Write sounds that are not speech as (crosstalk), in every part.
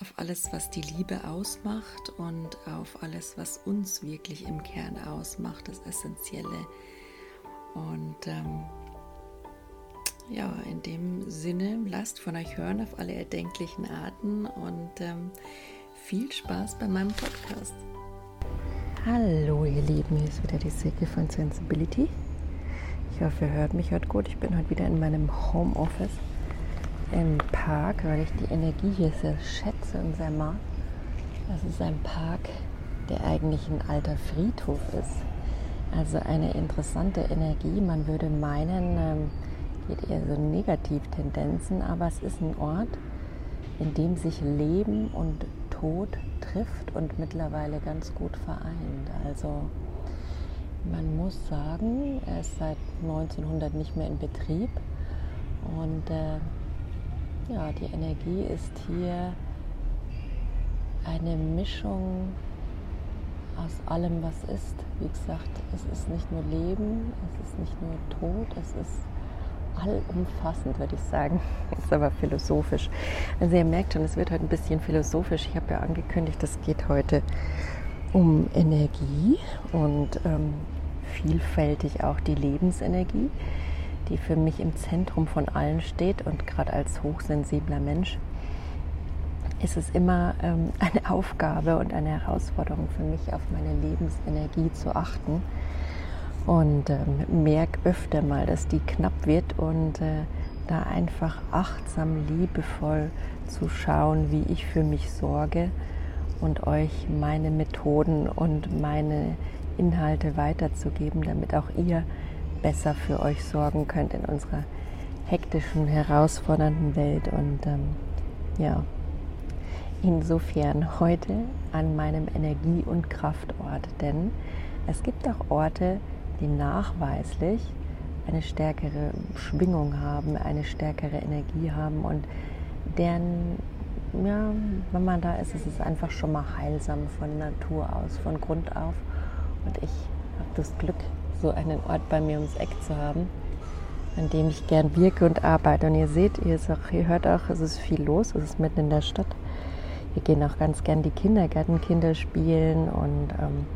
auf alles, was die Liebe ausmacht und auf alles, was uns wirklich im Kern ausmacht, das Essentielle. Und ähm, ja, in dem Sinne, lasst von euch hören auf alle erdenklichen Arten und ähm, viel Spaß bei meinem Podcast. Hallo ihr Lieben, hier ist wieder die Silke von Sensibility. Ich hoffe, ihr hört mich heute gut. Ich bin heute wieder in meinem Homeoffice im Park, weil ich die Energie hier sehr schätze und sehr mag. Das ist ein Park, der eigentlich ein alter Friedhof ist. Also eine interessante Energie. Man würde meinen, ähm, geht eher so Negativtendenzen, aber es ist ein Ort, in dem sich Leben und Tod trifft und mittlerweile ganz gut vereint. Also man muss sagen, er ist seit 1900 nicht mehr in Betrieb und äh, ja, die Energie ist hier eine Mischung aus allem, was ist. Wie gesagt, es ist nicht nur Leben, es ist nicht nur Tod, es ist allumfassend, würde ich sagen. (laughs) Ist aber philosophisch. Also ihr merkt schon, es wird heute ein bisschen philosophisch. Ich habe ja angekündigt, es geht heute um Energie und ähm, vielfältig auch die Lebensenergie die für mich im Zentrum von allen steht und gerade als hochsensibler Mensch ist es immer ähm, (laughs) eine Aufgabe und eine Herausforderung für mich, auf meine Lebensenergie zu achten. Und ähm, merke öfter mal, dass die knapp wird und äh, da einfach achtsam, liebevoll zu schauen, wie ich für mich sorge und euch meine Methoden und meine Inhalte weiterzugeben, damit auch ihr besser für euch sorgen könnt in unserer hektischen, herausfordernden Welt. Und ähm, ja, insofern heute an meinem Energie- und Kraftort. Denn es gibt auch Orte, die nachweislich eine stärkere Schwingung haben, eine stärkere Energie haben und deren, ja, wenn man da ist, ist es einfach schon mal heilsam von Natur aus, von Grund auf. Und ich habe das Glück, so einen Ort bei mir ums Eck zu haben, an dem ich gern wirke und arbeite. Und ihr seht, ihr, auch, ihr hört auch, es ist viel los, es ist mitten in der Stadt. Wir gehen auch ganz gern die Kindergartenkinder spielen und ähm,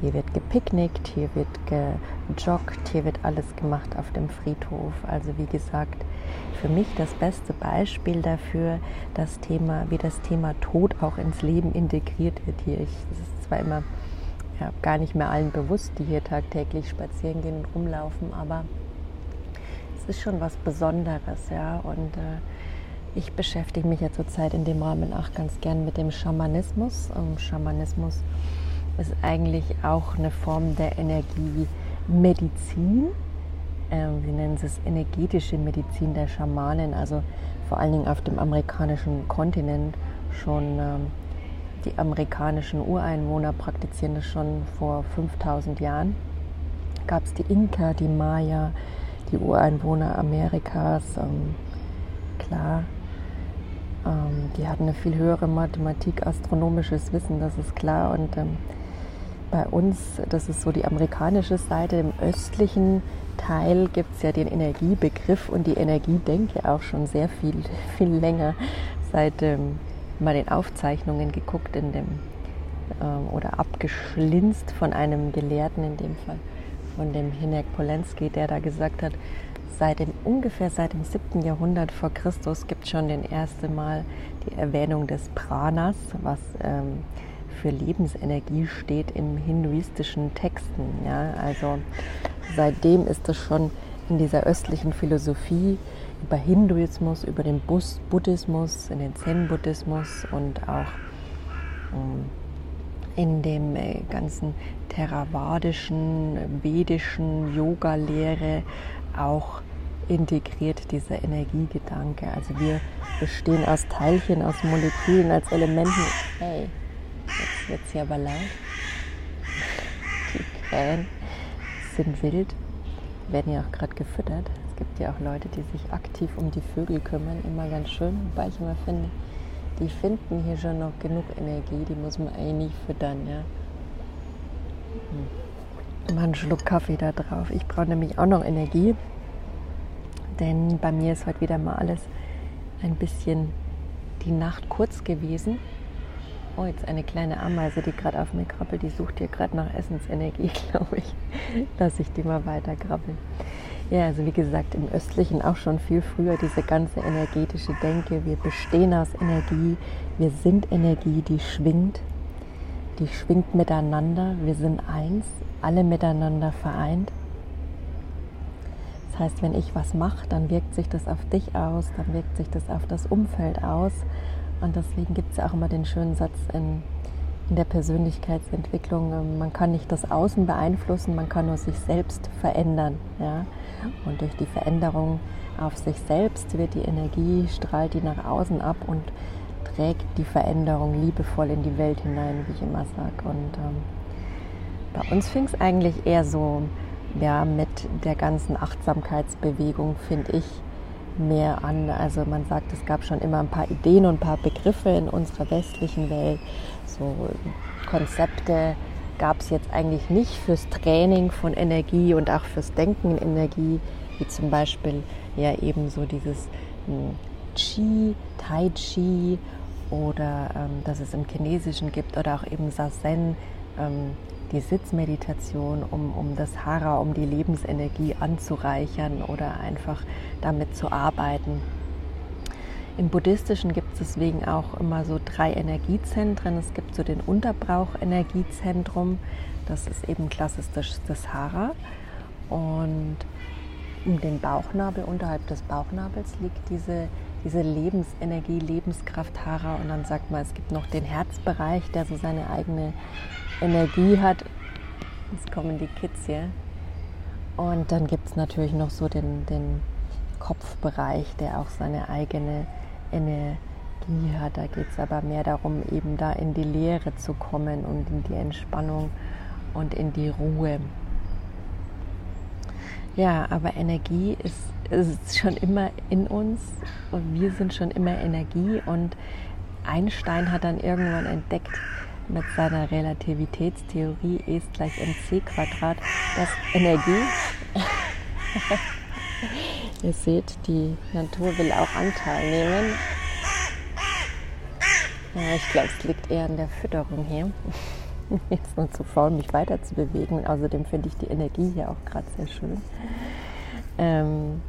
hier wird gepicknickt, hier wird gejoggt, hier wird alles gemacht auf dem Friedhof. Also wie gesagt, für mich das beste Beispiel dafür, das Thema, wie das Thema Tod auch ins Leben integriert wird hier. Ich, das ist zwar immer ja, gar nicht mehr allen bewusst, die hier tagtäglich spazieren gehen und rumlaufen, aber es ist schon was Besonderes, ja. Und äh, ich beschäftige mich ja zurzeit in dem Rahmen auch ganz gern mit dem Schamanismus. Und Schamanismus ist eigentlich auch eine Form der Energie Medizin, äh, sie nennen es energetische Medizin der Schamanen, also vor allen Dingen auf dem amerikanischen Kontinent schon. Ähm, die amerikanischen Ureinwohner praktizieren das schon vor 5000 Jahren. Gab es die Inka, die Maya, die Ureinwohner Amerikas. Ähm, klar, ähm, die hatten eine viel höhere Mathematik, astronomisches Wissen, das ist klar. Und ähm, bei uns, das ist so die amerikanische Seite, im östlichen Teil gibt es ja den Energiebegriff und die Energiedenke auch schon sehr viel, (laughs) viel länger, seit ähm, mal den Aufzeichnungen geguckt in dem ähm, oder abgeschlinzt von einem Gelehrten in dem Fall, von dem Hinek Polenski, der da gesagt hat, seit dem, ungefähr seit dem 7. Jahrhundert vor Christus gibt es schon den ersten Mal die Erwähnung des Pranas, was ähm, für Lebensenergie steht in hinduistischen Texten. Ja? Also seitdem ist es schon in dieser östlichen Philosophie über Hinduismus, über den Buddhismus, in den Zen-Buddhismus und auch ähm, in dem äh, ganzen theravadischen, vedischen Yoga-Lehre auch integriert dieser Energiegedanke. Also wir bestehen aus Teilchen, aus Molekülen, als Elementen. Hey, jetzt wird es hier aber laut. Die Krähen sind wild, werden ja auch gerade gefüttert. Gibt ja auch Leute, die sich aktiv um die Vögel kümmern, immer ganz schön. Wobei ich immer finde, die finden hier schon noch genug Energie, die muss man eigentlich füttern. Ja? Hm. Mal einen Schluck Kaffee da drauf. Ich brauche nämlich auch noch Energie denn bei mir ist heute wieder mal alles ein bisschen die Nacht kurz gewesen. Oh, jetzt eine kleine Ameise, die gerade auf mir krabbelt, die sucht hier gerade nach Essensenergie, (laughs) glaube ich. Lass ich die mal weiter krabbeln. Ja, also wie gesagt, im Östlichen auch schon viel früher diese ganze energetische Denke. Wir bestehen aus Energie, wir sind Energie, die schwingt, die schwingt miteinander, wir sind eins, alle miteinander vereint. Das heißt, wenn ich was mache, dann wirkt sich das auf dich aus, dann wirkt sich das auf das Umfeld aus. Und deswegen gibt es ja auch immer den schönen Satz in, in der Persönlichkeitsentwicklung, ähm, man kann nicht das Außen beeinflussen, man kann nur sich selbst verändern. Ja? Und durch die Veränderung auf sich selbst wird die Energie, strahlt die nach außen ab und trägt die Veränderung liebevoll in die Welt hinein, wie ich immer sage. Und ähm, bei uns fing es eigentlich eher so ja, mit der ganzen Achtsamkeitsbewegung, finde ich, mehr an. Also man sagt, es gab schon immer ein paar Ideen und ein paar Begriffe in unserer westlichen Welt. So Konzepte gab es jetzt eigentlich nicht fürs Training von Energie und auch fürs Denken in Energie, wie zum Beispiel ja eben so dieses hm, Qi, Tai Chi oder ähm, dass es im Chinesischen gibt oder auch eben Sazen, ähm, die Sitzmeditation, um, um das Hara, um die Lebensenergie anzureichern oder einfach damit zu arbeiten. Im Buddhistischen gibt es deswegen auch immer so drei Energiezentren. Es gibt so den Unterbrauchenergiezentrum, das ist eben klassisch das, Hara. Und um den Bauchnabel, unterhalb des Bauchnabels liegt diese, diese Lebensenergie, Lebenskraft Hara. Und dann sagt man, es gibt noch den Herzbereich, der so seine eigene Energie hat. Jetzt kommen die Kids hier. Und dann gibt es natürlich noch so den, den Kopfbereich, der auch seine eigene Energie hat. Da geht es aber mehr darum, eben da in die Leere zu kommen und in die Entspannung und in die Ruhe. Ja, aber Energie ist, ist schon immer in uns und wir sind schon immer Energie und Einstein hat dann irgendwann entdeckt, mit seiner Relativitätstheorie E ist gleich mc Quadrat, dass Energie, (laughs) ihr seht, die Natur will auch Anteil nehmen. Ja, ich glaube, es liegt eher an der Fütterung hier. (laughs) Jetzt nur zu faul, mich weiter zu bewegen. außerdem finde ich die Energie hier auch gerade sehr schön. Ähm,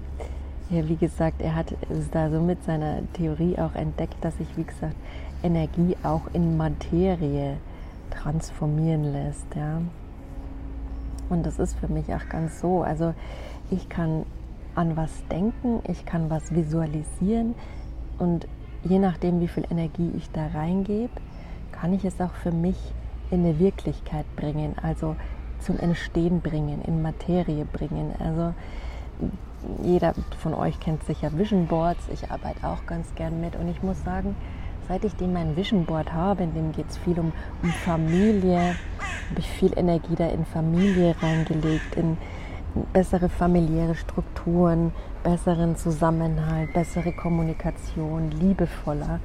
ja, wie gesagt, er hat da so mit seiner Theorie auch entdeckt, dass ich, wie gesagt, Energie auch in Materie transformieren lässt. Ja? Und das ist für mich auch ganz so. Also ich kann an was denken, ich kann was visualisieren und je nachdem, wie viel Energie ich da reingebe, kann ich es auch für mich in eine Wirklichkeit bringen. Also zum Entstehen bringen, in Materie bringen. Also jeder von euch kennt sicher Vision Boards. Ich arbeite auch ganz gern mit und ich muss sagen, seit ich den mein Vision Board habe, in dem geht es viel um, um Familie, habe ich viel Energie da in Familie reingelegt, in bessere familiäre Strukturen, besseren Zusammenhalt, bessere Kommunikation, liebevoller.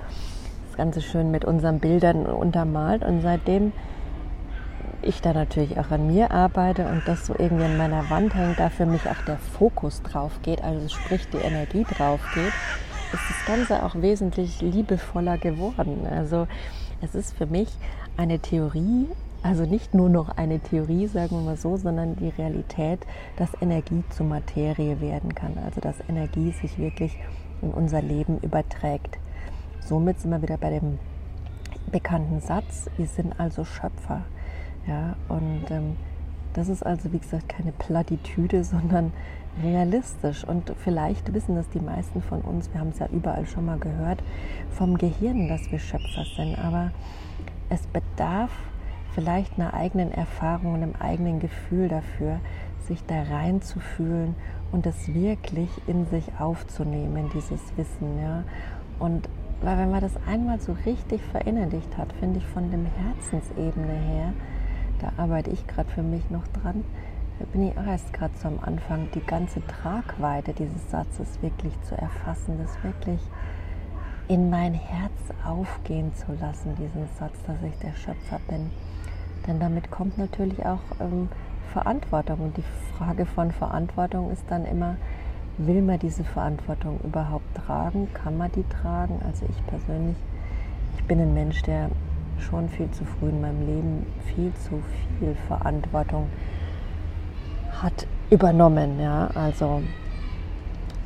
Das Ganze schön mit unseren Bildern untermalt und seitdem ich da natürlich auch an mir arbeite und das so irgendwie an meiner Wand hängt, da für mich auch der Fokus drauf geht, also sprich die Energie drauf geht, ist das Ganze auch wesentlich liebevoller geworden. Also es ist für mich eine Theorie, also nicht nur noch eine Theorie, sagen wir mal so, sondern die Realität, dass Energie zu Materie werden kann. Also dass Energie sich wirklich in unser Leben überträgt. Somit sind wir wieder bei dem bekannten Satz, wir sind also Schöpfer. Ja, und ähm, das ist also, wie gesagt, keine Plattitüde, (laughs) sondern realistisch. Und vielleicht wissen das die meisten von uns, wir haben es ja überall schon mal gehört, vom Gehirn, dass wir Schöpfer sind. Aber es bedarf vielleicht einer eigenen Erfahrung und einem eigenen Gefühl dafür, sich da reinzufühlen und das wirklich in sich aufzunehmen, dieses Wissen. Ja? Und weil wenn man das einmal so richtig verinnerlicht hat, finde ich von dem Herzensebene her, da arbeite ich gerade für mich noch dran, da bin ich auch erst gerade so am Anfang, die ganze Tragweite dieses Satzes wirklich zu erfassen, das wirklich in mein Herz aufgehen zu lassen, diesen Satz, dass ich der Schöpfer bin. Denn damit kommt natürlich auch ähm, Verantwortung. Und die Frage von Verantwortung ist dann immer, will man diese Verantwortung überhaupt tragen? Kann man die tragen? Also ich persönlich, ich bin ein Mensch, der schon viel zu früh in meinem Leben viel zu viel Verantwortung hat übernommen. Ja? Also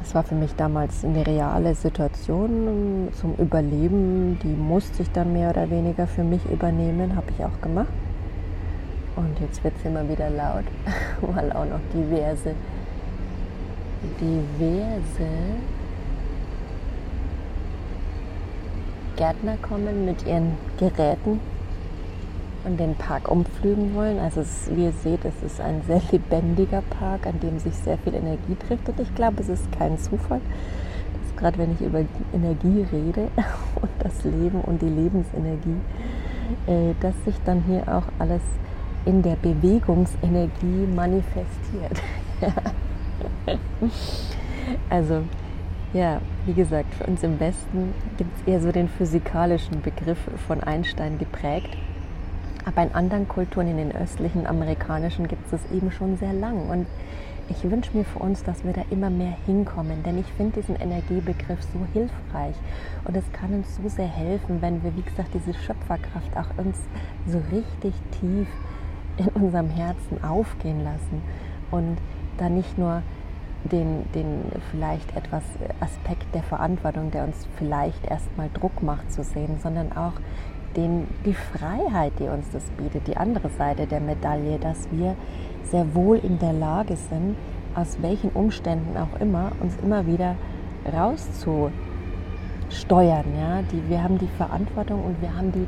es war für mich damals eine reale Situation zum Überleben, die musste ich dann mehr oder weniger für mich übernehmen, habe ich auch gemacht. Und jetzt wird es immer wieder laut, (laughs) weil auch noch diverse, diverse Gärtner kommen mit ihren Geräten und den Park umpflügen wollen. Also es, wie ihr seht, es ist ein sehr lebendiger Park, an dem sich sehr viel Energie trifft. Und ich glaube, es ist kein Zufall, dass gerade wenn ich über Energie rede (laughs) und das Leben und die Lebensenergie, äh, dass sich dann hier auch alles in der Bewegungsenergie manifestiert. (laughs) also ja, wie gesagt, für uns im Westen gibt es eher so den physikalischen Begriff von Einstein geprägt. Aber in anderen Kulturen, in den östlichen amerikanischen, gibt es es eben schon sehr lang. Und ich wünsche mir für uns, dass wir da immer mehr hinkommen, denn ich finde diesen Energiebegriff so hilfreich und es kann uns so sehr helfen, wenn wir, wie gesagt, diese Schöpferkraft auch uns so richtig tief in unserem Herzen aufgehen lassen und da nicht nur den, den vielleicht etwas Aspekt der Verantwortung, der uns vielleicht erstmal Druck macht zu sehen, sondern auch den, die Freiheit, die uns das bietet, die andere Seite der Medaille, dass wir sehr wohl in der Lage sind, aus welchen Umständen auch immer, uns immer wieder rauszusteuern. Ja? Die, wir haben die Verantwortung und wir haben die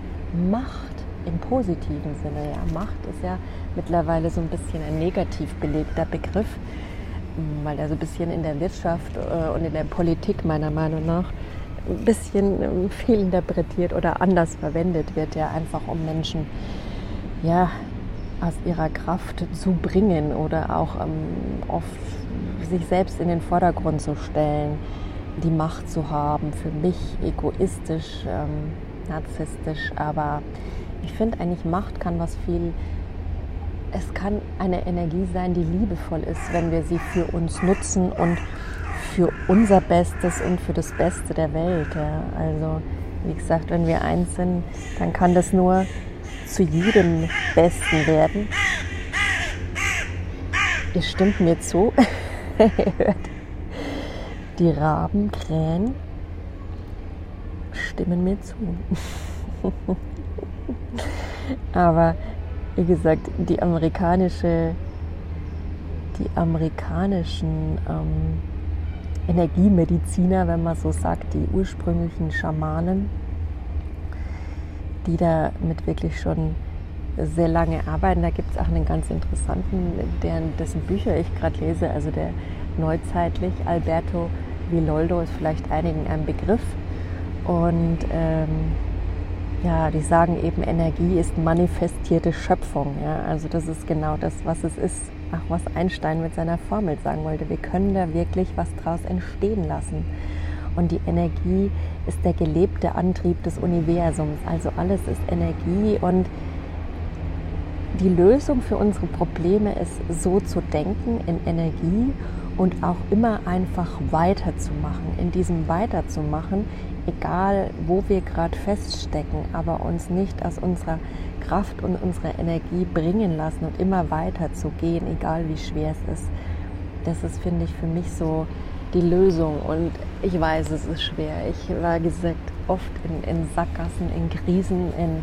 Macht im positiven Sinne. Ja. Macht ist ja mittlerweile so ein bisschen ein negativ belegter Begriff, weil er so ein bisschen in der Wirtschaft äh, und in der Politik meiner Meinung nach ein bisschen ähm, viel interpretiert oder anders verwendet wird, ja einfach um Menschen ja aus ihrer Kraft zu bringen oder auch ähm, oft sich selbst in den Vordergrund zu stellen, die Macht zu haben, für mich egoistisch, ähm, narzisstisch, aber ich finde eigentlich Macht kann was viel, es kann eine Energie sein, die liebevoll ist, wenn wir sie für uns nutzen und für unser Bestes und für das Beste der Welt. Ja. Also wie gesagt, wenn wir eins sind, dann kann das nur zu jedem Besten werden. Ihr stimmt mir zu. (laughs) Die Raben krähen stimmen mir zu. (laughs) Aber wie gesagt, die amerikanische, die amerikanischen ähm, Energiemediziner, wenn man so sagt, die ursprünglichen Schamanen, die damit wirklich schon sehr lange arbeiten. Da gibt es auch einen ganz interessanten, deren, dessen Bücher ich gerade lese, also der neuzeitlich Alberto Villoldo ist vielleicht einigen ein Begriff. Und ähm, ja, die sagen eben, Energie ist manifestierte Schöpfung. Ja? Also das ist genau das, was es ist. Ach, was Einstein mit seiner Formel sagen wollte. Wir können da wirklich was draus entstehen lassen. Und die Energie ist der gelebte Antrieb des Universums. Also alles ist Energie und die Lösung für unsere Probleme ist so zu denken in Energie und auch immer einfach weiterzumachen. In diesem Weiterzumachen, egal wo wir gerade feststecken, aber uns nicht aus unserer Kraft und unserer Energie bringen lassen und immer weiter zu gehen, egal wie schwer es ist. Das ist, finde ich, für mich so die Lösung. Und ich weiß, es ist schwer. Ich war gesagt oft in, in Sackgassen, in Krisen, in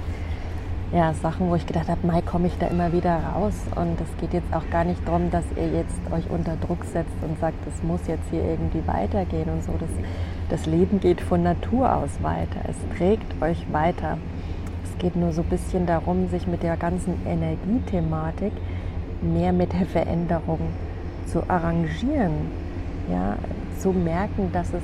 ja, Sachen, wo ich gedacht habe, Mai komme ich da immer wieder raus. Und es geht jetzt auch gar nicht darum, dass ihr jetzt euch unter Druck setzt und sagt, es muss jetzt hier irgendwie weitergehen und so. Das, das Leben geht von Natur aus weiter. Es trägt euch weiter. Es geht nur so ein bisschen darum, sich mit der ganzen Energiethematik mehr mit der Veränderung zu arrangieren. Ja, zu merken, dass es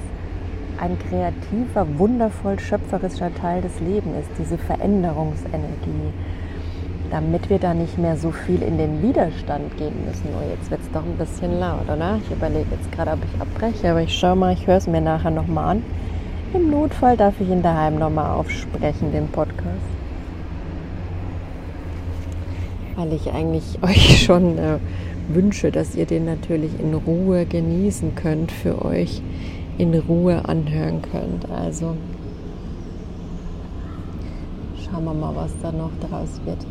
ein kreativer, wundervoll schöpferischer Teil des Lebens ist, diese Veränderungsenergie, damit wir da nicht mehr so viel in den Widerstand gehen müssen. Oh, jetzt wird es doch ein bisschen laut, oder? Ich überlege jetzt gerade, ob ich abbreche, aber ich schaue mal, ich höre es mir nachher nochmal an. Im Notfall darf ich ihn daheim nochmal aufsprechen, den Podcast. Weil ich eigentlich (laughs) euch schon äh, wünsche, dass ihr den natürlich in Ruhe genießen könnt für euch in Ruhe anhören könnt. Also schauen wir mal, was da noch draus wird.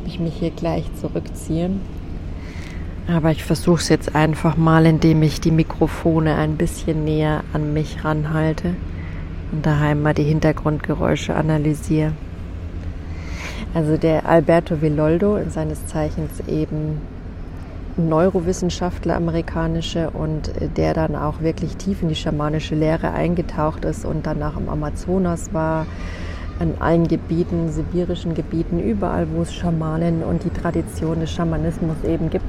Ob ich mich hier gleich zurückziehe. Aber ich versuche es jetzt einfach mal, indem ich die Mikrofone ein bisschen näher an mich ranhalte und daheim mal die Hintergrundgeräusche analysiere. Also der Alberto Villoldo, seines Zeichens eben Neurowissenschaftler, amerikanische, und äh, der dann auch wirklich tief in die schamanische Lehre eingetaucht ist und danach im Amazonas war, an allen Gebieten, sibirischen Gebieten, überall, wo es Schamanen und die Tradition des Schamanismus eben gibt.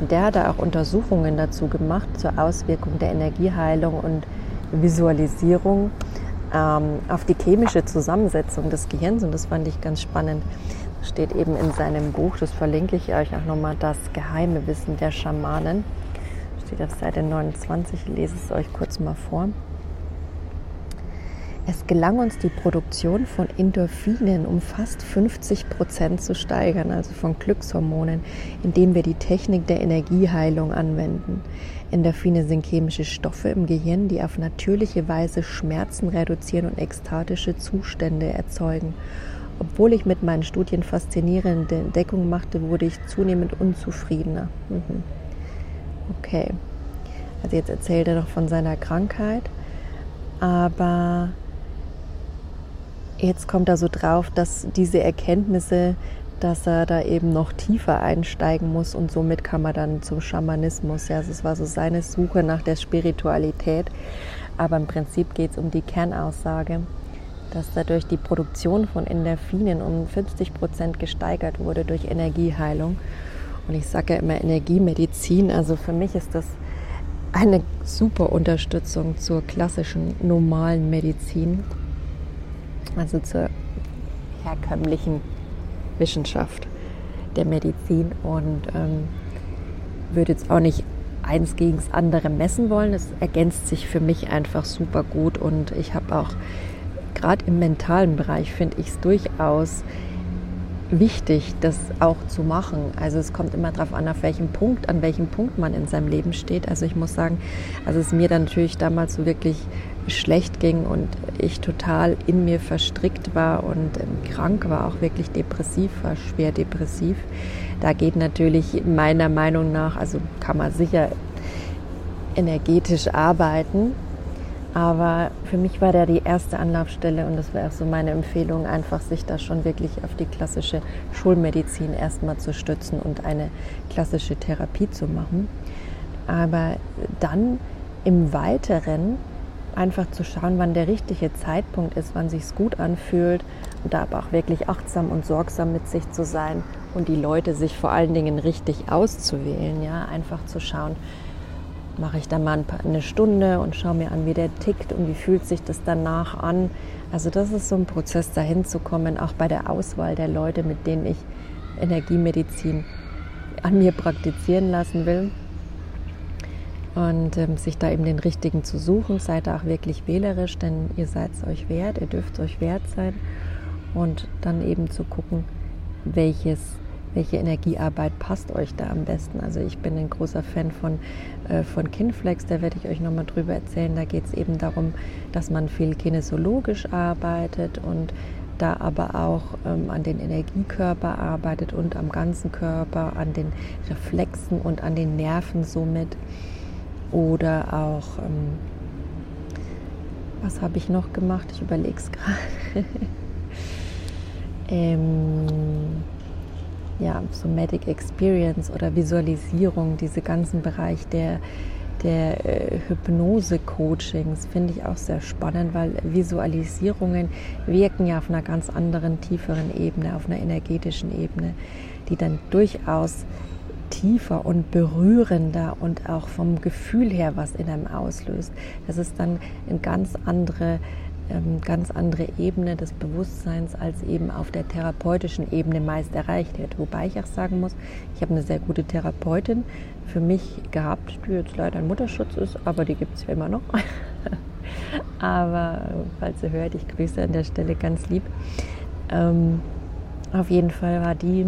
Und der hat da auch Untersuchungen dazu gemacht zur Auswirkung der Energieheilung und Visualisierung ähm, auf die chemische Zusammensetzung des Gehirns. Und das fand ich ganz spannend steht eben in seinem Buch, das verlinke ich euch auch nochmal, das geheime Wissen der Schamanen. Steht auf Seite 29, ich lese es euch kurz mal vor. Es gelang uns die Produktion von Endorphinen um fast 50 Prozent zu steigern, also von Glückshormonen, indem wir die Technik der Energieheilung anwenden. Endorphine sind chemische Stoffe im Gehirn, die auf natürliche Weise Schmerzen reduzieren und ekstatische Zustände erzeugen. Obwohl ich mit meinen Studien faszinierende Entdeckungen machte, wurde ich zunehmend unzufriedener. Mhm. Okay. Also jetzt erzählt er noch von seiner Krankheit, aber jetzt kommt er so drauf, dass diese Erkenntnisse, dass er da eben noch tiefer einsteigen muss und somit kam er dann zum Schamanismus. Ja, also es war so seine Suche nach der Spiritualität, aber im Prinzip geht es um die Kernaussage dass dadurch die Produktion von Endorphinen um 50 Prozent gesteigert wurde durch Energieheilung. Und ich sage ja immer Energiemedizin, also für mich ist das eine super Unterstützung zur klassischen normalen Medizin, also zur herkömmlichen Wissenschaft der Medizin und ähm, würde jetzt auch nicht eins gegen das andere messen wollen. Es ergänzt sich für mich einfach super gut und ich habe auch gerade im mentalen Bereich finde ich es durchaus wichtig, das auch zu machen. Also es kommt immer darauf an, auf welchem Punkt, an welchem Punkt man in seinem Leben steht. Also ich muss sagen, als es mir dann natürlich damals so wirklich schlecht ging und ich total in mir verstrickt war und ähm, krank war, auch wirklich depressiv war, schwer depressiv. Da geht natürlich meiner Meinung nach, also kann man sicher energetisch arbeiten, aber für mich war der die erste Anlaufstelle und das wäre auch so meine Empfehlung, einfach sich da schon wirklich auf die klassische Schulmedizin erstmal zu stützen und eine klassische Therapie zu machen. Aber dann im Weiteren einfach zu schauen, wann der richtige Zeitpunkt ist, wann sich gut anfühlt und da aber auch wirklich achtsam und sorgsam mit sich zu sein und die Leute sich vor allen Dingen richtig auszuwählen, ja, einfach zu schauen, mache ich da mal eine Stunde und schaue mir an, wie der tickt und wie fühlt sich das danach an. Also das ist so ein Prozess, dahin zu kommen, auch bei der Auswahl der Leute, mit denen ich Energiemedizin an mir praktizieren lassen will. Und ähm, sich da eben den richtigen zu suchen, seid da auch wirklich wählerisch, denn ihr seid es euch wert, ihr dürft es euch wert sein. Und dann eben zu gucken, welches welche Energiearbeit passt euch da am besten. Also ich bin ein großer Fan von, äh, von Kinflex, da werde ich euch nochmal drüber erzählen. Da geht es eben darum, dass man viel kinesiologisch arbeitet und da aber auch ähm, an den Energiekörper arbeitet und am ganzen Körper, an den Reflexen und an den Nerven somit. Oder auch, ähm, was habe ich noch gemacht? Ich überlege es (laughs) gerade. ähm, ja, Somatic Experience oder Visualisierung, diese ganzen Bereich der, der äh, Hypnose-Coachings finde ich auch sehr spannend, weil Visualisierungen wirken ja auf einer ganz anderen, tieferen Ebene, auf einer energetischen Ebene, die dann durchaus tiefer und berührender und auch vom Gefühl her was in einem auslöst. Das ist dann eine ganz andere ganz andere Ebene des Bewusstseins als eben auf der therapeutischen Ebene meist erreicht wird. Wobei ich auch sagen muss, ich habe eine sehr gute Therapeutin für mich gehabt, die jetzt leider ein Mutterschutz ist, aber die gibt es ja immer noch. (laughs) aber falls sie hört, ich grüße an der Stelle ganz lieb. Ähm, auf jeden Fall war die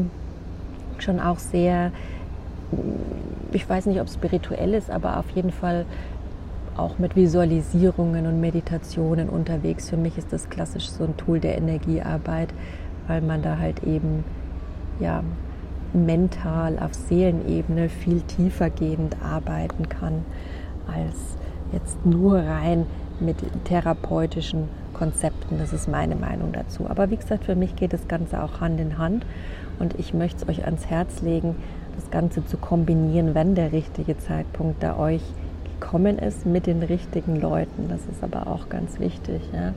schon auch sehr, ich weiß nicht, ob spirituell ist, aber auf jeden Fall auch mit Visualisierungen und Meditationen unterwegs. Für mich ist das klassisch so ein Tool der Energiearbeit, weil man da halt eben ja, mental auf Seelenebene viel tiefer gehend arbeiten kann, als jetzt nur rein mit therapeutischen Konzepten. Das ist meine Meinung dazu. Aber wie gesagt, für mich geht das Ganze auch Hand in Hand und ich möchte es euch ans Herz legen, das Ganze zu kombinieren, wenn der richtige Zeitpunkt da euch gekommen ist mit den richtigen Leuten. Das ist aber auch ganz wichtig, ja?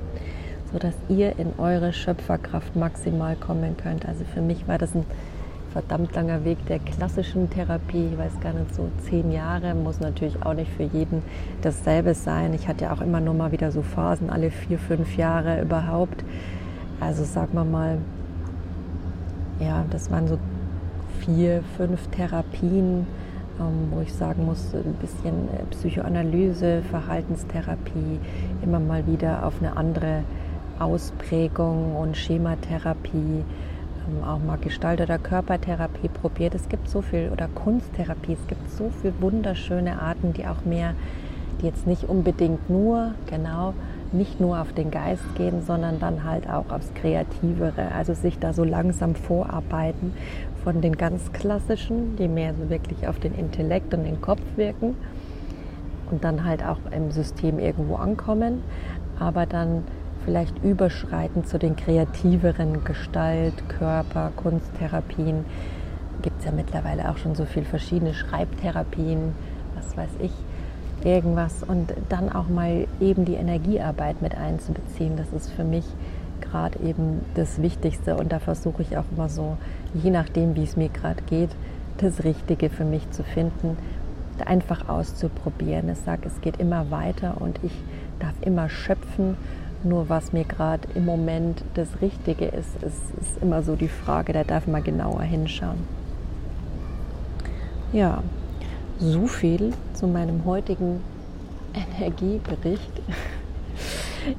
so ihr in eure Schöpferkraft maximal kommen könnt. Also für mich war das ein verdammt langer Weg der klassischen Therapie. Ich weiß gar nicht, so zehn Jahre muss natürlich auch nicht für jeden dasselbe sein. Ich hatte ja auch immer nur mal wieder so Phasen, alle vier, fünf Jahre überhaupt. Also sagen wir mal, ja, das waren so vier, fünf Therapien wo ich sagen muss, ein bisschen äh, Psychoanalyse, Verhaltenstherapie, immer mal wieder auf eine andere Ausprägung und Schematherapie, ähm, auch mal Gestalt- oder Körpertherapie probiert. Es gibt so viel, oder Kunsttherapie, es gibt so viele wunderschöne Arten, die auch mehr, die jetzt nicht unbedingt nur, genau, nicht nur auf den Geist gehen, sondern dann halt auch aufs Kreativere. Also sich da so langsam vorarbeiten von den ganz klassischen, die mehr so wirklich auf den Intellekt und den Kopf wirken und dann halt auch im System irgendwo ankommen, aber dann vielleicht überschreiten zu den kreativeren Gestalt, Körper, Kunsttherapien. Gibt es ja mittlerweile auch schon so viele verschiedene Schreibtherapien, was weiß ich, irgendwas. Und dann auch mal eben die Energiearbeit mit einzubeziehen. Das ist für mich gerade eben das Wichtigste und da versuche ich auch immer so, je nachdem, wie es mir gerade geht, das Richtige für mich zu finden, einfach auszuprobieren. Ich sage, es geht immer weiter und ich darf immer schöpfen. Nur was mir gerade im Moment das Richtige ist, ist, ist immer so die Frage, da darf man genauer hinschauen. Ja, so viel zu meinem heutigen Energiebericht.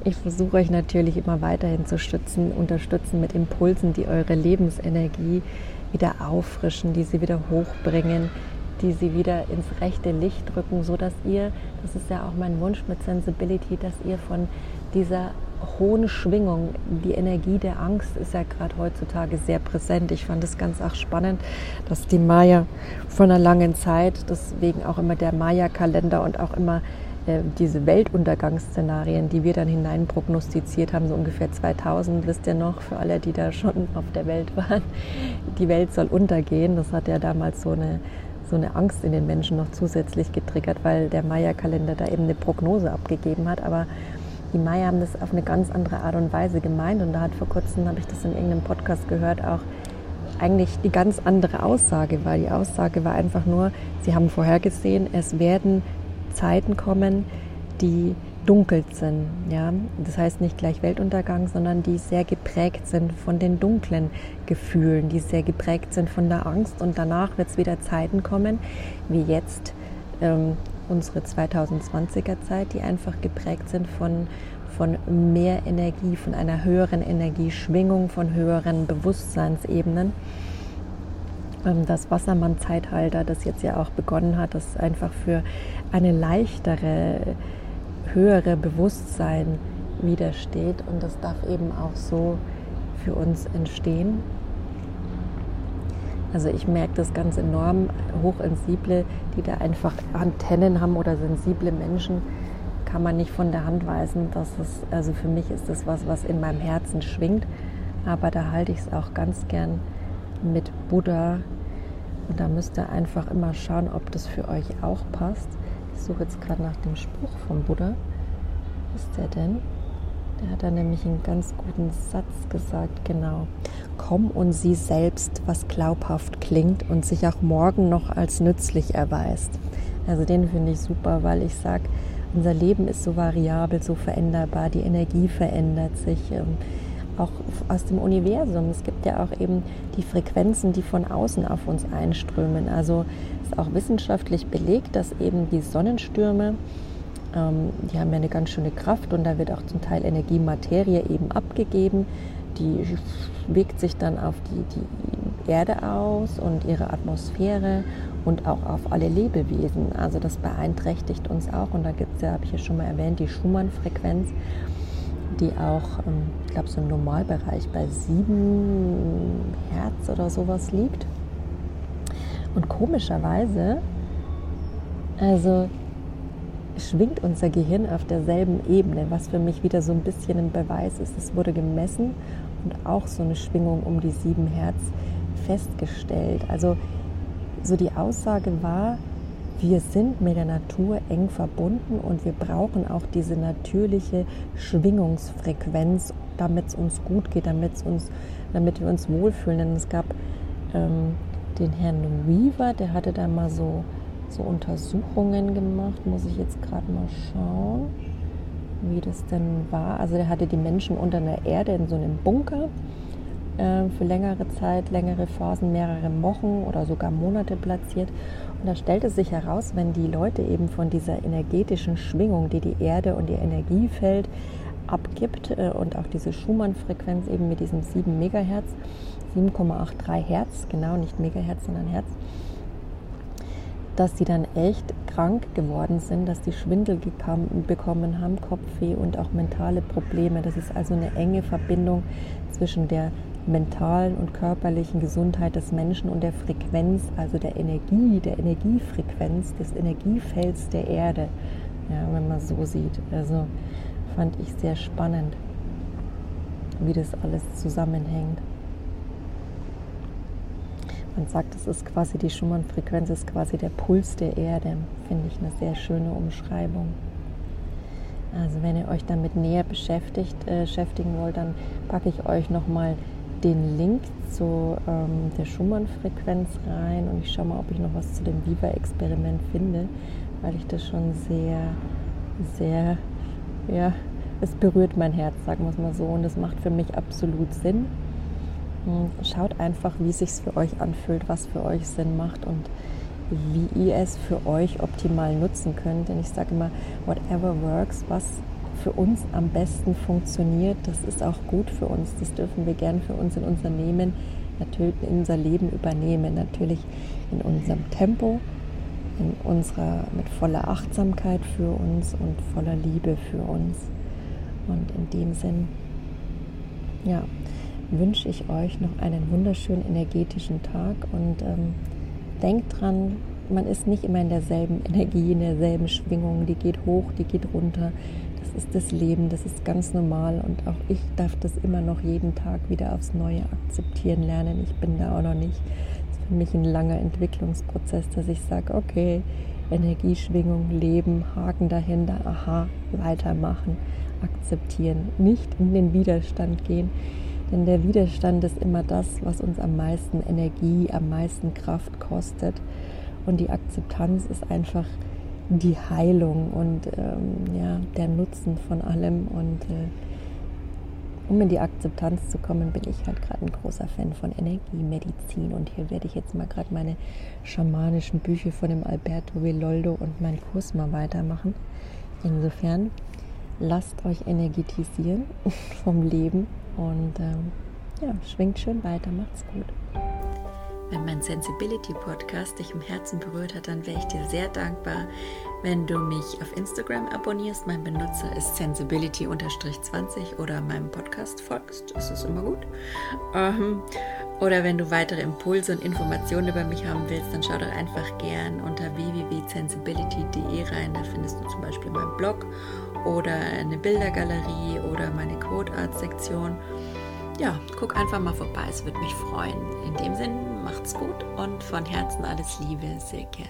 Ich versuche euch natürlich immer weiterhin zu stützen, unterstützen mit Impulsen, die eure Lebensenergie wieder auffrischen, die sie wieder hochbringen, die sie wieder ins rechte Licht drücken, so dass ihr, das ist ja auch mein Wunsch mit Sensibility, dass ihr von dieser hohen Schwingung, die Energie der Angst ist ja gerade heutzutage sehr präsent. Ich fand es ganz auch spannend, dass die Maya von einer langen Zeit, deswegen auch immer der Maya-Kalender und auch immer diese Weltuntergangsszenarien, die wir dann hinein prognostiziert haben, so ungefähr 2000, wisst ihr noch, für alle, die da schon auf der Welt waren, die Welt soll untergehen. Das hat ja damals so eine, so eine Angst in den Menschen noch zusätzlich getriggert, weil der Maya-Kalender da eben eine Prognose abgegeben hat. Aber die Maya haben das auf eine ganz andere Art und Weise gemeint und da hat vor kurzem, habe ich das in irgendeinem Podcast gehört, auch eigentlich die ganz andere Aussage war. Die Aussage war einfach nur, sie haben vorhergesehen, es werden Zeiten kommen, die dunkel sind. Ja? Das heißt nicht gleich Weltuntergang, sondern die sehr geprägt sind von den dunklen Gefühlen, die sehr geprägt sind von der Angst. Und danach wird es wieder Zeiten kommen, wie jetzt ähm, unsere 2020er Zeit, die einfach geprägt sind von, von mehr Energie, von einer höheren Energieschwingung, von höheren Bewusstseinsebenen. Ähm, das Wassermann-Zeitalter, das jetzt ja auch begonnen hat, das einfach für eine leichtere, höhere Bewusstsein widersteht. Und das darf eben auch so für uns entstehen. Also ich merke das ganz enorm, hochsensible, die da einfach Antennen haben oder sensible Menschen, kann man nicht von der Hand weisen. Dass es, also für mich ist das was, was in meinem Herzen schwingt. Aber da halte ich es auch ganz gern mit Buddha. Und da müsst ihr einfach immer schauen, ob das für euch auch passt. Ich suche jetzt gerade nach dem Spruch vom Buddha. Was ist der denn? Der hat da nämlich einen ganz guten Satz gesagt, genau. Komm und sieh selbst, was glaubhaft klingt und sich auch morgen noch als nützlich erweist. Also den finde ich super, weil ich sage, unser Leben ist so variabel, so veränderbar, die Energie verändert sich. Ähm, auch aus dem Universum. Es gibt ja auch eben die Frequenzen, die von außen auf uns einströmen. Also ist auch wissenschaftlich belegt, dass eben die Sonnenstürme ähm, die haben ja eine ganz schöne Kraft und da wird auch zum Teil Energie, Materie eben abgegeben. Die wirkt sich dann auf die, die Erde aus und ihre Atmosphäre und auch auf alle Lebewesen. Also das beeinträchtigt uns auch. Und da gibt es ja, habe ich ja schon mal erwähnt, die Schumann-Frequenz, die auch, ähm, ich glaube, so im Normalbereich bei 7 Hertz oder sowas liegt. Und komischerweise, also schwingt unser Gehirn auf derselben Ebene, was für mich wieder so ein bisschen ein Beweis ist. Es wurde gemessen und auch so eine Schwingung um die 7 Hertz festgestellt. Also so die Aussage war, wir sind mit der Natur eng verbunden und wir brauchen auch diese natürliche Schwingungsfrequenz, damit es uns gut geht, damit, uns, damit wir uns wohlfühlen. Denn es gab ähm, den Herrn Weaver, der hatte da mal so so Untersuchungen gemacht. Muss ich jetzt gerade mal schauen, wie das denn war. Also der hatte die Menschen unter der Erde in so einem Bunker äh, für längere Zeit, längere Phasen, mehrere Wochen oder sogar Monate platziert. Und da stellte sich heraus, wenn die Leute eben von dieser energetischen Schwingung, die die Erde und ihr Energiefeld abgibt äh, und auch diese Schumann-Frequenz eben mit diesem 7 Megahertz, 7,83 Hertz, genau nicht Megahertz, sondern Hertz, dass sie dann echt krank geworden sind, dass die Schwindel bekommen haben, Kopfweh und auch mentale Probleme. Das ist also eine enge Verbindung zwischen der mentalen und körperlichen Gesundheit des Menschen und der Frequenz, also der Energie, der Energiefrequenz des Energiefelds der Erde, ja, wenn man so sieht. Also fand ich sehr spannend, wie das alles zusammenhängt. Man sagt, das ist quasi die Schumann-Frequenz, ist quasi der Puls der Erde. Finde ich eine sehr schöne Umschreibung. Also wenn ihr euch damit näher beschäftigt, äh, beschäftigen wollt, dann packe ich euch nochmal den Link zu ähm, der Schumann-Frequenz rein und ich schaue mal, ob ich noch was zu dem Viva-Experiment finde, weil ich das schon sehr, sehr, ja, es berührt mein Herz, sagen wir es mal so, und es macht für mich absolut Sinn. Schaut einfach, wie es sich für euch anfühlt, was für euch Sinn macht und wie ihr es für euch optimal nutzen könnt. Denn ich sage immer, whatever works, was für uns am besten funktioniert, das ist auch gut für uns. Das dürfen wir gern für uns in unser Leben, natürlich in unser Leben übernehmen. Natürlich in unserem Tempo, in unserer, mit voller Achtsamkeit für uns und voller Liebe für uns. Und in dem Sinn, ja, wünsche ich euch noch einen wunderschönen energetischen Tag und ähm, denkt dran, man ist nicht immer in derselben Energie, in derselben Schwingung, die geht hoch, die geht runter. Das ist das Leben, das ist ganz normal und auch ich darf das immer noch jeden Tag wieder aufs Neue akzeptieren lernen. Ich bin da auch noch nicht. Es für mich ein langer Entwicklungsprozess, dass ich sage, okay, Energieschwingung, Leben, Haken dahinter, aha, weitermachen, akzeptieren, nicht in den Widerstand gehen. Denn der Widerstand ist immer das, was uns am meisten Energie, am meisten Kraft kostet. Und die Akzeptanz ist einfach die Heilung und ähm, ja, der Nutzen von allem. Und äh, um in die Akzeptanz zu kommen, bin ich halt gerade ein großer Fan von Energiemedizin. Und hier werde ich jetzt mal gerade meine schamanischen Bücher von dem Alberto Villoldo und meinen Kurs mal weitermachen. Insofern lasst euch energetisieren (laughs) vom Leben und ähm, ja, schwingt schön weiter, macht's gut. Wenn mein Sensibility Podcast dich im Herzen berührt hat, dann wäre ich dir sehr dankbar, wenn du mich auf Instagram abonnierst. Mein Benutzer ist sensibility-20 oder meinem Podcast folgst. Das ist immer gut. Ähm, oder wenn du weitere Impulse und Informationen über mich haben willst, dann schau doch einfach gern unter www.sensibility.de rein. Da findest du zum Beispiel meinen Blog oder eine Bildergalerie oder meine Quote Art Sektion. Ja, guck einfach mal vorbei, es würde mich freuen. In dem Sinn, macht's gut und von Herzen alles Liebe, Silke.